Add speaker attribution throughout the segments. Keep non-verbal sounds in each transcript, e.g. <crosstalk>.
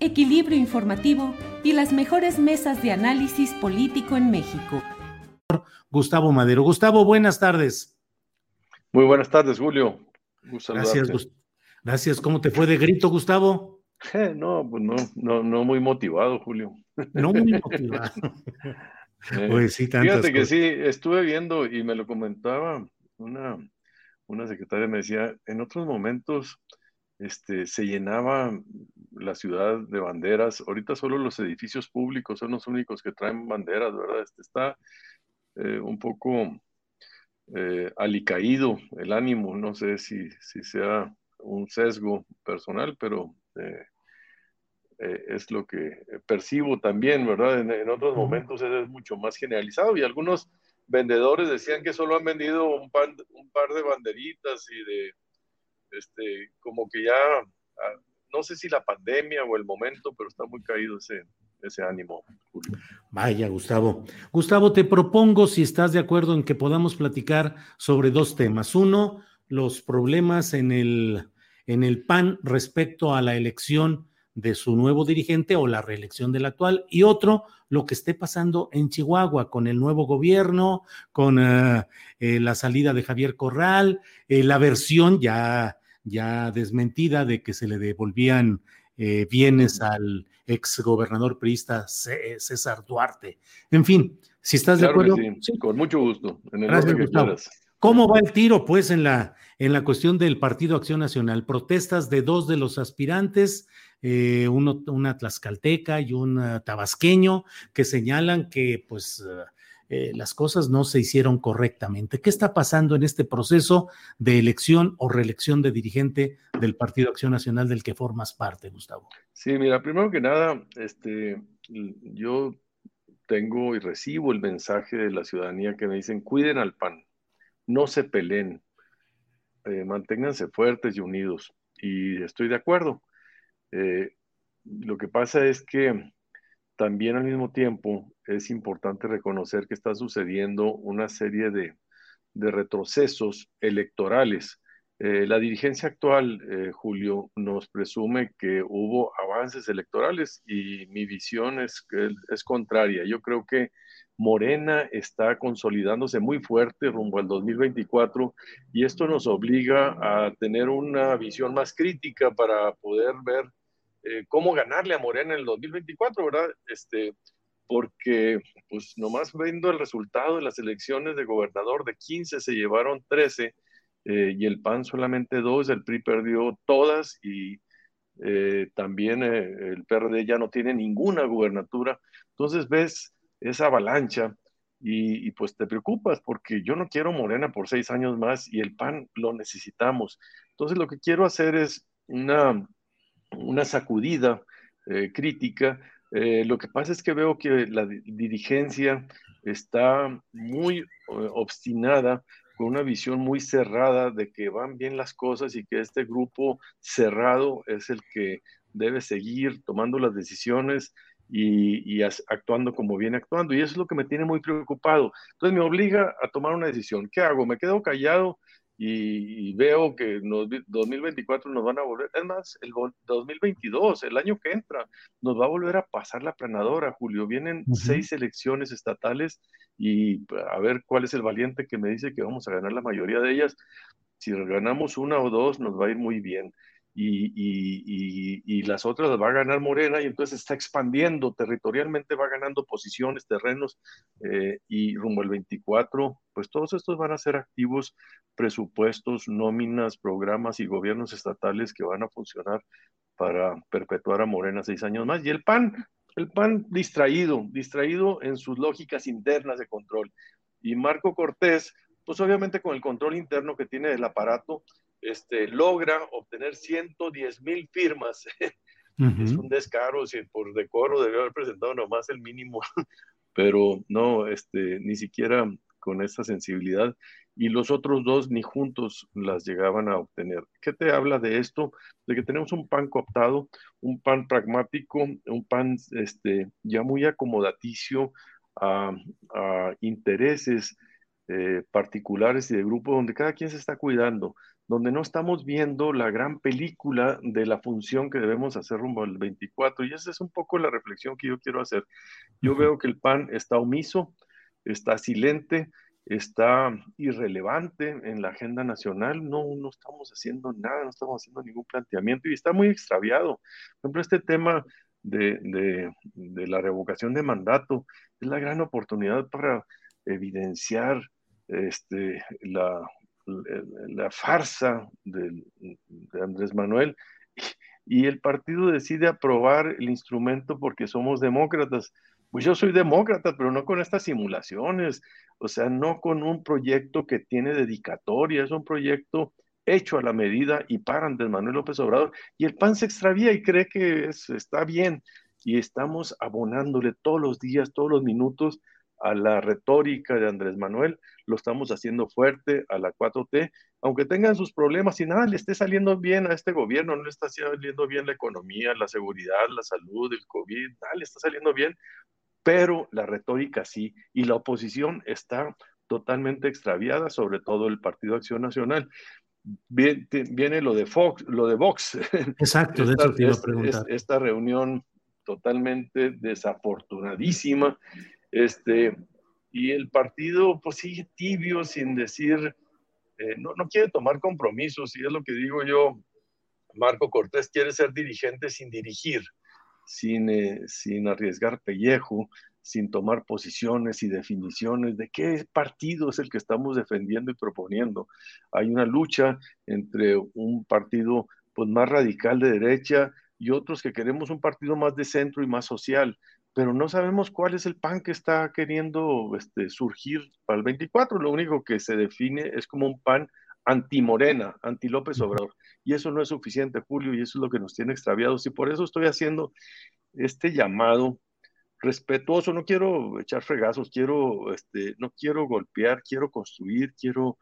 Speaker 1: equilibrio informativo y las mejores mesas de análisis político en México.
Speaker 2: Gustavo Madero. Gustavo, buenas tardes.
Speaker 3: Muy buenas tardes, Julio.
Speaker 2: Gracias, Gust- Gracias. ¿Cómo te fue de grito, Gustavo?
Speaker 3: Eh, no, pues no, no, no muy motivado, Julio.
Speaker 2: No muy <laughs> motivado.
Speaker 3: Eh,
Speaker 2: Pues sí, tantas
Speaker 3: Fíjate que
Speaker 2: cosas.
Speaker 3: sí, estuve viendo y me lo comentaba una, una secretaria, me decía, en otros momentos este, se llenaba la ciudad de banderas, ahorita solo los edificios públicos son los únicos que traen banderas, ¿verdad? Este, está eh, un poco eh, alicaído el ánimo, no sé si, si sea un sesgo personal, pero eh, es lo que percibo también, ¿verdad? En, en otros momentos es mucho más generalizado y algunos vendedores decían que solo han vendido un, pan- un par de banderitas y de, este, como que ya, ah, no sé si la pandemia o el momento, pero está muy caído ese, ese ánimo.
Speaker 2: Vaya, Gustavo. Gustavo, te propongo, si estás de acuerdo en que podamos platicar sobre dos temas. Uno, los problemas en el, en el PAN respecto a la elección de su nuevo dirigente o la reelección del actual. Y otro, lo que esté pasando en Chihuahua con el nuevo gobierno, con eh, eh, la salida de Javier Corral, eh, la versión ya, ya desmentida de que se le devolvían eh, bienes al exgobernador priista César Duarte. En fin, si estás
Speaker 3: Claro
Speaker 2: de acuerdo.
Speaker 3: sí,
Speaker 2: Sí.
Speaker 3: con mucho gusto. En el
Speaker 2: Gracias, Gustavo. ¿Cómo va el tiro, pues, en la, en la cuestión del Partido Acción Nacional? Protestas de dos de los aspirantes, eh, uno, una tlaxcalteca y un eh, tabasqueño, que señalan que, pues, eh, las cosas no se hicieron correctamente. ¿Qué está pasando en este proceso de elección o reelección de dirigente del Partido Acción Nacional del que formas parte, Gustavo?
Speaker 3: Sí, mira, primero que nada, este, yo tengo y recibo el mensaje de la ciudadanía que me dicen, cuiden al PAN, no se peleen, eh, manténganse fuertes y unidos. Y estoy de acuerdo. Eh, lo que pasa es que también al mismo tiempo es importante reconocer que está sucediendo una serie de, de retrocesos electorales. Eh, la dirigencia actual, eh, Julio, nos presume que hubo avances electorales y mi visión es, es contraria. Yo creo que Morena está consolidándose muy fuerte rumbo al 2024 y esto nos obliga a tener una visión más crítica para poder ver eh, cómo ganarle a Morena en el 2024, ¿verdad? Este, porque pues nomás viendo el resultado de las elecciones de gobernador de 15 se llevaron 13 eh, y el PAN solamente dos, el PRI perdió todas y eh, también eh, el PRD ya no tiene ninguna gubernatura. Entonces ves esa avalancha y, y, pues te preocupas porque yo no quiero Morena por seis años más y el PAN lo necesitamos. Entonces lo que quiero hacer es una, una sacudida eh, crítica. Eh, lo que pasa es que veo que la dirigencia está muy eh, obstinada con una visión muy cerrada de que van bien las cosas y que este grupo cerrado es el que debe seguir tomando las decisiones y, y actuando como viene actuando. Y eso es lo que me tiene muy preocupado. Entonces me obliga a tomar una decisión. ¿Qué hago? ¿Me quedo callado y, veo que en 2024 nos van a volver, es más, el 2022, el año que entra, nos va a volver a pasar la planadora, Julio. Vienen seis elecciones estatales y a ver cuál es el valiente que me dice que vamos a ganar la mayoría de ellas. Si ganamos una o dos, nos va a ir muy bien y, las otras las va a ganar Morena y entonces está expandiendo territorialmente, va ganando posiciones, terrenos eh, y rumbo al 24, pues todos estos van a ser activos, presupuestos, nóminas, programas y gobiernos estatales que van a funcionar para perpetuar a Morena seis años más. Y el PAN, el PAN distraído, distraído en sus lógicas internas de control. Y Marco Cortés, pues obviamente con el control interno que tiene del aparato, este, logra obtener 110 mil firmas. <laughs> Es un descaro, si por decoro debe haber presentado nomás el mínimo, <laughs> pero no, este, ni siquiera con esa sensibilidad. Y los otros dos ni juntos las llegaban a obtener. ¿Qué te habla de esto? De que tenemos un PAN cooptado, un PAN pragmático, un PAN este, ya muy acomodaticio a, intereses eh, particulares y de grupo donde cada quien se está cuidando donde no estamos viendo la gran película de la función que debemos hacer rumbo al 24. Y esa es un poco la reflexión que yo quiero hacer. Yo veo que el PAN está omiso, está silente, está irrelevante en la agenda nacional. No, no estamos haciendo nada, no estamos haciendo ningún planteamiento y está muy extraviado. Por ejemplo, este tema de, de la revocación de mandato es la gran oportunidad para evidenciar este, la, la farsa de, Andrés Manuel y el partido decide aprobar el instrumento porque somos demócratas. Pues yo soy demócrata, pero no con estas simulaciones, o sea, no con un proyecto que tiene dedicatoria, es un proyecto hecho a la medida y para Andrés Manuel López Obrador. Y el PAN se extravía y cree que está bien y estamos abonándole todos los días, todos los minutos a la retórica de Andrés Manuel, lo estamos haciendo fuerte a la 4T, aunque tengan sus problemas y nada le esté saliendo bien a este gobierno, no le está saliendo bien la economía, la seguridad, la salud, el COVID, nada le está saliendo bien, pero la retórica sí, y la oposición está totalmente extraviada, sobre todo el Partido Acción Nacional. Viene, lo de Fox, lo de Vox. <laughs>
Speaker 2: Exacto, de eso te iba a preguntar.
Speaker 3: esta reunión totalmente desafortunadísima este, y el partido pues sigue tibio sin decir, eh, no, no quiere tomar compromisos, y es lo que digo yo, Marco Cortés quiere ser dirigente sin dirigir, sin, eh, sin arriesgar pellejo, sin tomar posiciones y definiciones de qué partido es el que estamos defendiendo y proponiendo. Hay una lucha entre un partido pues, más radical de derecha y otros que queremos un partido más de centro y más social pero no sabemos cuál es el PAN que está queriendo este, surgir para el 24. Lo único que se define es como un PAN anti-Morena, anti-López Obrador. Y eso no es suficiente, Julio, y eso es lo que nos tiene extraviados. Y por eso estoy haciendo este llamado respetuoso. No quiero echar fregazos, quiero, este, no quiero golpear, quiero construir, quiero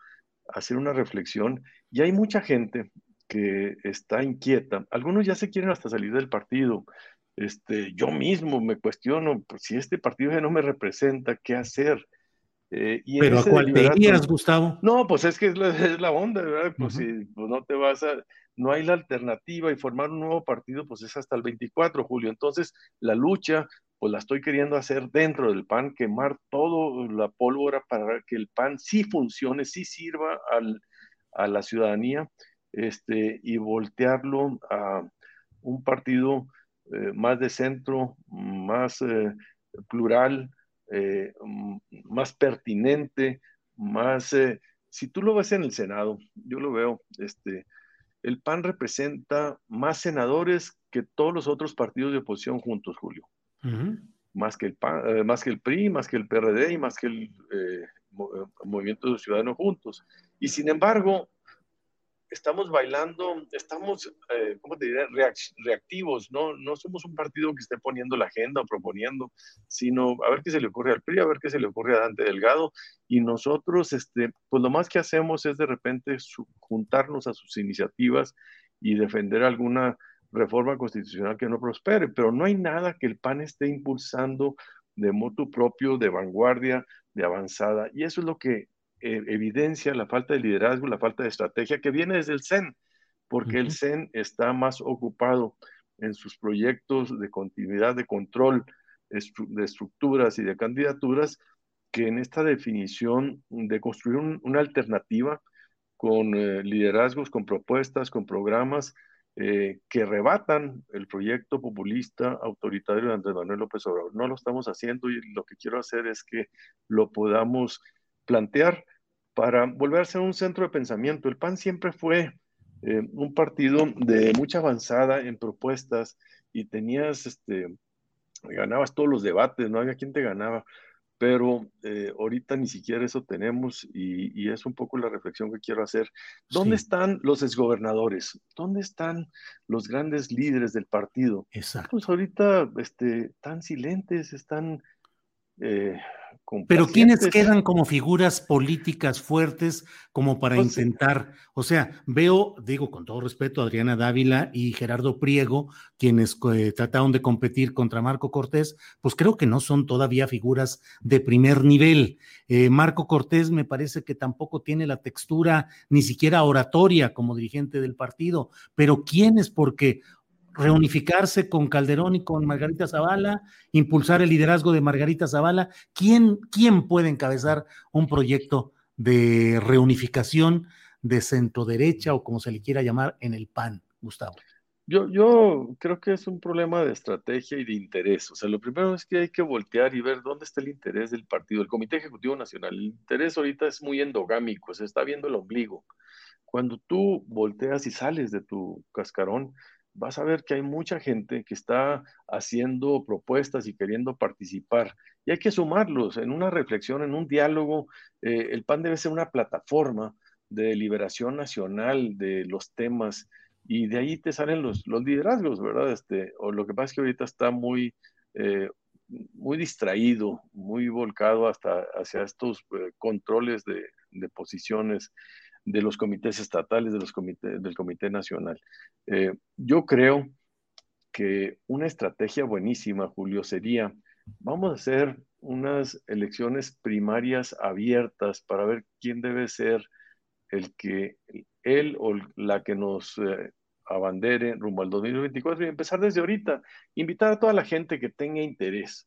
Speaker 3: hacer una reflexión. Y hay mucha gente que está inquieta. Algunos ya se quieren hasta salir del partido. Este, yo mismo me cuestiono, pues, si este partido ya no me representa, ¿qué hacer?
Speaker 2: Eh, ¿Pero a cuál te irías, Gustavo?
Speaker 3: No, pues es que es la, <laughs> onda, ¿verdad? Pues si pues no te vas a, no hay la alternativa y formar un nuevo partido, pues es hasta el 24, Julio. Entonces, la lucha, pues la estoy queriendo hacer dentro del PAN, quemar toda la pólvora para que el PAN sí funcione, sí sirva al, a la ciudadanía, este, y voltearlo a un partido eh, más de centro, más eh, plural, eh, más pertinente, más... si tú lo ves en el Senado, yo lo veo, este, el PAN representa más senadores que todos los otros partidos de oposición juntos, Julio. más, que el PAN, más que el PRI, más que el PRD y más que el Movimiento de Ciudadanos juntos. Y sin embargo, estamos bailando, estamos, eh, ¿cómo te diré?, reactivos, ¿no? No somos un partido que esté poniendo la agenda o proponiendo, sino a ver qué se le ocurre al PRI, a ver qué se le ocurre a Dante Delgado, y nosotros, este, pues lo más que hacemos es de repente juntarnos a sus iniciativas y defender alguna reforma constitucional que no prospere, pero no hay nada que el PAN esté impulsando de motu propio, de vanguardia, de avanzada, y eso es lo que eh, evidencia la falta de liderazgo, la falta de estrategia que viene desde el CEN, porque el CEN está más ocupado en sus proyectos de continuidad, de control de estructuras y de candidaturas, que en esta definición de construir una alternativa con eh, liderazgos, con propuestas, con programas eh, que rebatan el proyecto populista autoritario de Andrés Manuel López Obrador. No lo estamos haciendo y lo que quiero hacer es que lo podamos plantear para volver a ser un centro de pensamiento. El PAN siempre fue eh, un partido de mucha avanzada en propuestas y tenías, este, ganabas todos los debates, no había quien te ganaba, pero eh, ahorita ni siquiera eso tenemos y, es un poco la reflexión que quiero hacer. ¿Dónde están los exgobernadores? ¿Dónde están los grandes líderes del partido?
Speaker 2: Exacto.
Speaker 3: Pues ahorita este, están silentes, están eh,
Speaker 2: pero ¿quiénes quedan como figuras políticas fuertes como para pues intentar? O sea, veo, digo con todo respeto, Adriana Dávila y Gerardo Priego, quienes eh, trataron de competir contra Marco Cortés, pues creo que no son todavía figuras de primer nivel. Eh, Marco Cortés me parece que tampoco tiene la textura ni siquiera oratoria como dirigente del partido, pero ¿quiénes? Porque reunificarse con Calderón y con Margarita Zavala, impulsar el liderazgo de Margarita Zavala. ¿Quién, quién puede encabezar un proyecto de reunificación de centro derecha o como se le quiera llamar en el PAN, Gustavo?
Speaker 3: Yo, yo creo que es un problema de estrategia y de interés. O sea, lo primero es que hay que voltear y ver dónde está el interés del partido, el Comité Ejecutivo Nacional. El interés ahorita es muy endogámico, se está viendo el ombligo. Cuando tú volteas y sales de tu cascarón, vas a ver que hay mucha gente que está haciendo propuestas y queriendo participar. Y hay que sumarlos en una reflexión, en un diálogo. Eh, el PAN debe ser una plataforma de liberación nacional de los temas y de ahí te salen los, los liderazgos, ¿verdad? Este, o lo que pasa es que ahorita está muy, eh, muy distraído, muy volcado hasta hacia estos eh, controles de, de posiciones de los comités estatales, de los comités, del Comité Nacional. Eh, yo creo que una estrategia buenísima, Julio, sería, vamos a hacer unas elecciones primarias abiertas para ver quién debe ser el que, él o la que nos eh, abandere rumbo al 2024 y empezar desde ahorita, invitar a toda la gente que tenga interés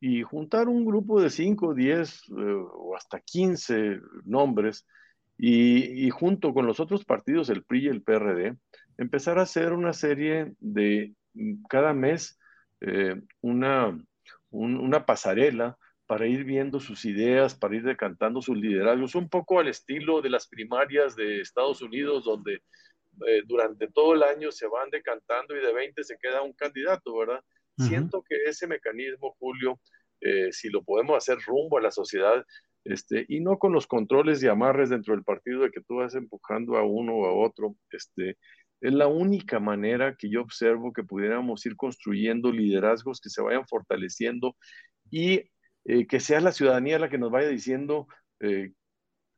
Speaker 3: Y juntar un grupo de 5, 10 eh, o hasta 15 nombres y, junto con los otros partidos, el PRI y el PRD, empezar a hacer una serie de mm, cada mes eh, una, una pasarela para ir viendo sus ideas, para ir decantando sus liderazgos, un poco al estilo de las primarias de Estados Unidos, donde eh, durante todo el año se van decantando y de 20 se queda un candidato, ¿verdad? Siento que ese mecanismo, Julio, eh, si lo podemos hacer rumbo a la sociedad, este, y no con los controles y amarres dentro del partido de que tú vas empujando a uno o a otro, este, es la única manera que yo observo que pudiéramos ir construyendo liderazgos que se vayan fortaleciendo y eh, que sea la ciudadanía la que nos vaya diciendo eh,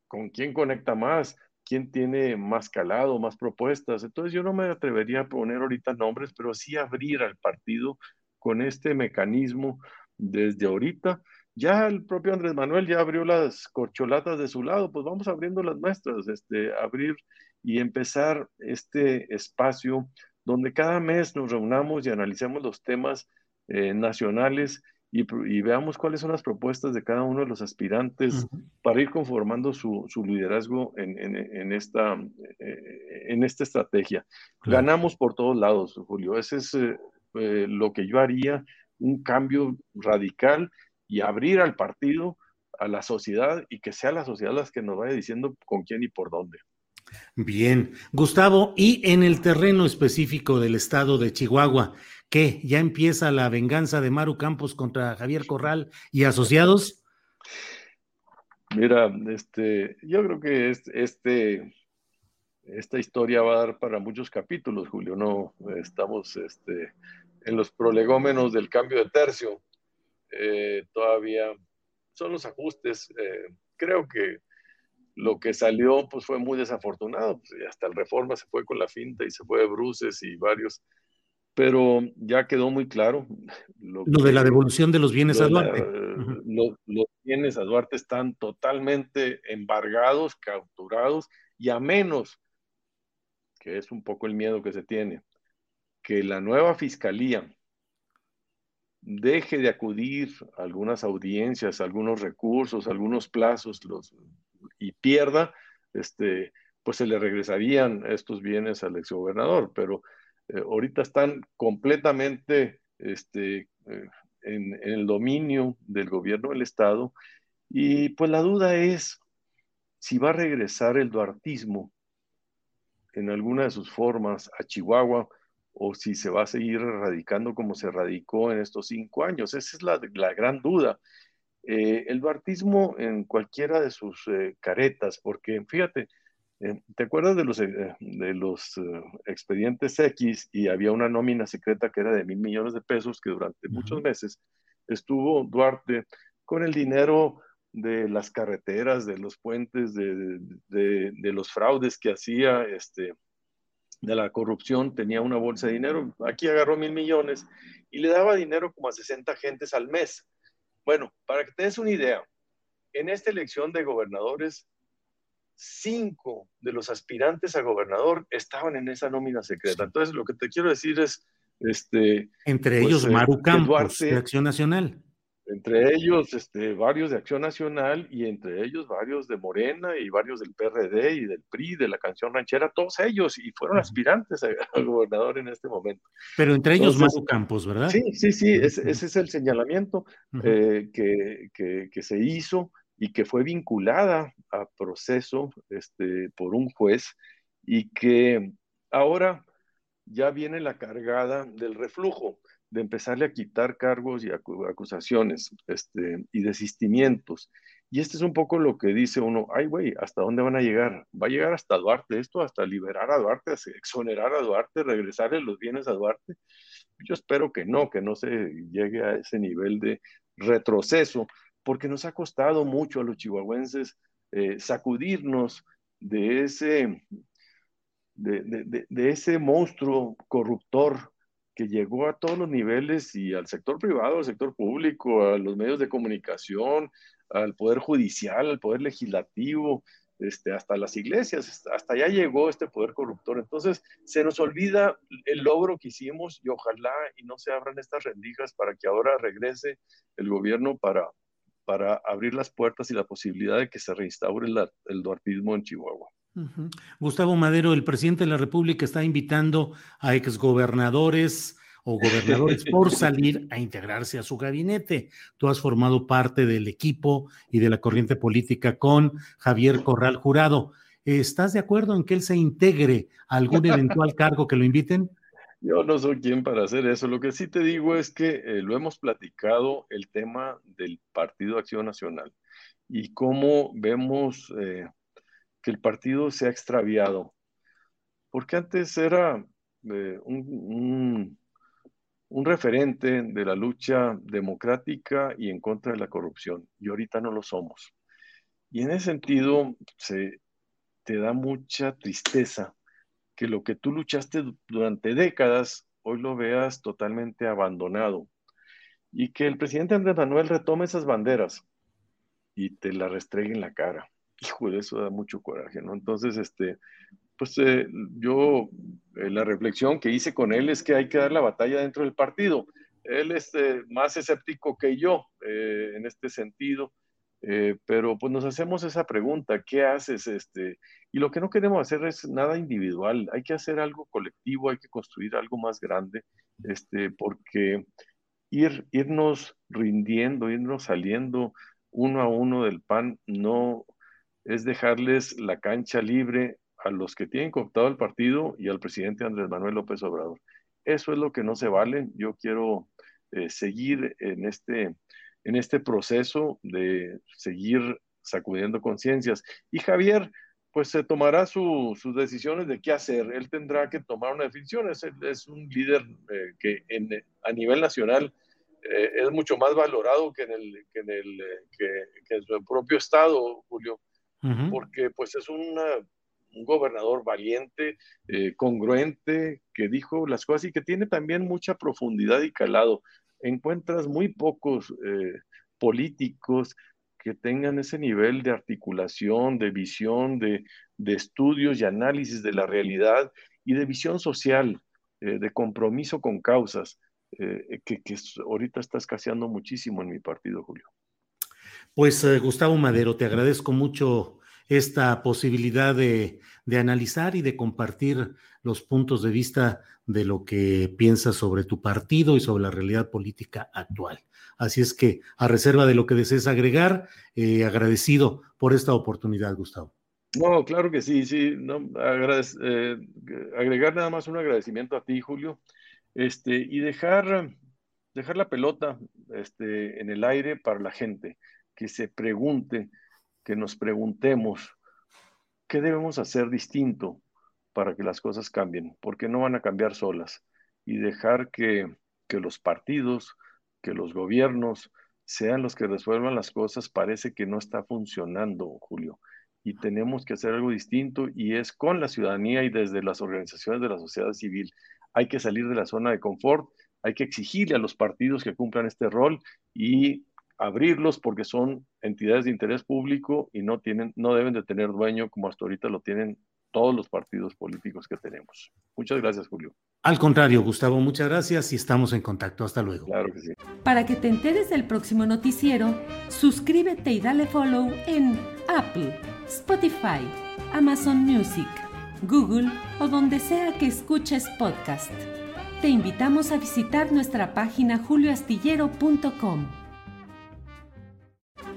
Speaker 3: con quién conecta más, quién tiene más calado, más propuestas. Entonces yo no me atrevería a poner ahorita nombres, pero sí abrir al partido con este mecanismo desde ahorita. Ya el propio Andrés Manuel ya abrió las corcholatas de su lado, pues vamos abriendo las nuestras, este, abrir y empezar este espacio donde cada mes nos reunamos y analicemos los temas eh, nacionales y, veamos cuáles son las propuestas de cada uno de los aspirantes para ir conformando su, liderazgo en, esta, eh, en esta estrategia. Ganamos por todos lados, Julio. Ese es lo que yo haría, un cambio radical y abrir al partido, a la sociedad y que sea la sociedad las que nos vaya diciendo con quién y por dónde.
Speaker 2: Bien, Gustavo, y en el terreno específico del estado de Chihuahua, ¿qué? ¿Ya empieza la venganza de Maru Campos contra Javier Corral y asociados?
Speaker 3: Mira, este, yo creo que este, esta historia va a dar para muchos capítulos, Julio. No estamos este, en los prolegómenos del cambio de tercio. Eh, todavía son los ajustes. Eh, creo que lo que salió pues fue muy desafortunado. Pues, hasta el Reforma se fue con la finta y se fue de Bruces y varios. Pero ya quedó muy claro.
Speaker 2: Lo, de la devolución de los bienes a Duarte.
Speaker 3: los bienes a Duarte están totalmente embargados, capturados, y a menos, que es un poco el miedo que se tiene, que la nueva fiscalía deje de acudir a algunas audiencias, algunos recursos, algunos plazos los, y pierda, este, pues se le regresarían estos bienes al exgobernador, pero eh, ahorita están completamente este, eh, en, el dominio del gobierno del Estado. Y pues la duda es si va a regresar el duartismo en alguna de sus formas a Chihuahua o si se va a seguir erradicando como se radicó en estos cinco años. Esa es la, gran duda. Eh, el duartismo en cualquiera de sus eh, caretas, porque fíjate, eh, ¿te acuerdas de los, de los expedientes X y había una nómina secreta que era de mil millones de pesos que durante muchos meses estuvo Duarte con el dinero de las carreteras, de los puentes, de, de, de los fraudes que hacía este, de la corrupción tenía una bolsa de dinero. Aquí agarró mil millones y le daba dinero como a 60 gentes al mes. Bueno, para que te des una idea, en esta elección de gobernadores, cinco de los aspirantes a gobernador estaban en esa nómina secreta. Entonces, lo que te quiero decir es, este,
Speaker 2: entre pues, ellos Maru eh, Campos de Acción Nacional
Speaker 3: entre ellos este, varios de Acción Nacional y entre ellos varios de Morena y varios del PRD y del PRI, de la canción ranchera, todos ellos, y fueron aspirantes al gobernador en este momento.
Speaker 2: Pero entre ellos Maru Campos, ¿verdad?
Speaker 3: Sí, sí, sí, ese, es el señalamiento eh, que, que, se hizo y que fue vinculada a proceso este, por un juez y que ahora ya viene la cargada del reflujo de empezarle a quitar cargos y acusaciones este, y desistimientos. Y este es un poco lo que dice uno, ay güey, ¿hasta dónde van a llegar? Va a llegar hasta Duarte esto, hasta liberar a Duarte, exonerar a Duarte, regresarle los bienes a Duarte. Yo espero que no, que no se llegue a ese nivel de retroceso, porque nos ha costado mucho a los chihuahuenses eh, sacudirnos de ese, de, de ese monstruo corruptor que llegó a todos los niveles y al sector privado, al sector público, a los medios de comunicación, al poder judicial, al poder legislativo, este, hasta las iglesias, hasta allá llegó este poder corruptor. Entonces, se nos olvida el logro que hicimos y ojalá y no se abran estas rendijas para que ahora regrese el gobierno para, para abrir las puertas y la posibilidad de que se reinstaure el duartismo en Chihuahua.
Speaker 2: Gustavo Madero, el presidente de la República está invitando a exgobernadores o gobernadores <laughs> por salir a integrarse a su gabinete. Tú has formado parte del equipo y de la corriente política con Javier Corral Jurado. ¿Estás de acuerdo en que él se integre a algún eventual <laughs> cargo que lo inviten?
Speaker 3: Yo no soy quien para hacer eso. Lo que sí te digo es que eh, lo hemos platicado el tema del Partido Acción Nacional y cómo vemos eh, que el partido se ha extraviado, porque antes era eh, un, referente de la lucha democrática y en contra de la corrupción, y ahorita no lo somos. Y en ese sentido, se, te da mucha tristeza que lo que tú luchaste durante décadas, hoy lo veas totalmente abandonado. Y que el presidente Andrés Manuel retome esas banderas y te la restregue en la cara hijo, eso da mucho coraje, ¿no? Entonces, este, pues eh, yo, eh, la reflexión que hice con él es que hay que dar la batalla dentro del partido, él es más escéptico que yo en este sentido. pero pues nos hacemos esa pregunta, ¿qué haces? Este? Y lo que no queremos hacer es nada individual, hay que hacer algo colectivo, hay que construir algo más grande, este, porque ir, irnos rindiendo, irnos saliendo uno a uno del PAN no es dejarles la cancha libre a los que tienen cooptado el partido y al presidente Andrés Manuel López Obrador. Eso es lo que no se vale. Yo quiero eh, seguir en este, en este proceso de seguir sacudiendo conciencias. Y Javier, pues se tomará sus decisiones de qué hacer. Él tendrá que tomar una decisión. Es, es un líder eh, que en, a nivel nacional eh, es mucho más valorado que en, el, que en, el, que, en su propio estado, Julio, porque pues es un gobernador valiente, eh, congruente, que dijo las cosas y que tiene también mucha profundidad y calado. Encuentras muy pocos políticos que tengan ese nivel de articulación, de visión, de, estudios y análisis de la realidad y de visión social, eh, de compromiso con causas, eh, que, ahorita está escaseando muchísimo en mi partido, Julio.
Speaker 2: Pues eh, Gustavo Madero, te agradezco mucho esta posibilidad de, de, analizar y de compartir los puntos de vista de lo que piensas sobre tu partido y sobre la realidad política actual. Así es que, a reserva de lo que desees agregar, eh, agradecido por esta oportunidad, Gustavo.
Speaker 3: No, claro que sí, sí. No, eh, agregar nada más un agradecimiento a ti, Julio, este, y dejar, dejar la pelota este, en el aire para la gente, que se pregunte, que nos preguntemos qué debemos hacer distinto para que las cosas cambien, porque no van a cambiar solas, y dejar que, que los partidos, que los gobiernos sean los que resuelvan las cosas parece que no está funcionando, Julio. Y tenemos que hacer algo distinto y es con la ciudadanía y desde las organizaciones de la sociedad civil. Hay que salir de la zona de confort, hay que exigirle a los partidos que cumplan este rol y abrirlos porque son entidades de interés público y no tienen no deben de tener dueño como hasta ahorita lo tienen todos los partidos políticos que tenemos. Muchas gracias, Julio.
Speaker 2: Al contrario, Gustavo, muchas gracias y estamos en contacto. Hasta luego.
Speaker 3: Claro que sí.
Speaker 1: Para que te enteres del próximo noticiero, suscríbete y dale follow en Apple, Spotify, Amazon Music, Google o donde sea que escuches podcast. Te invitamos a visitar nuestra página julioastillero.com.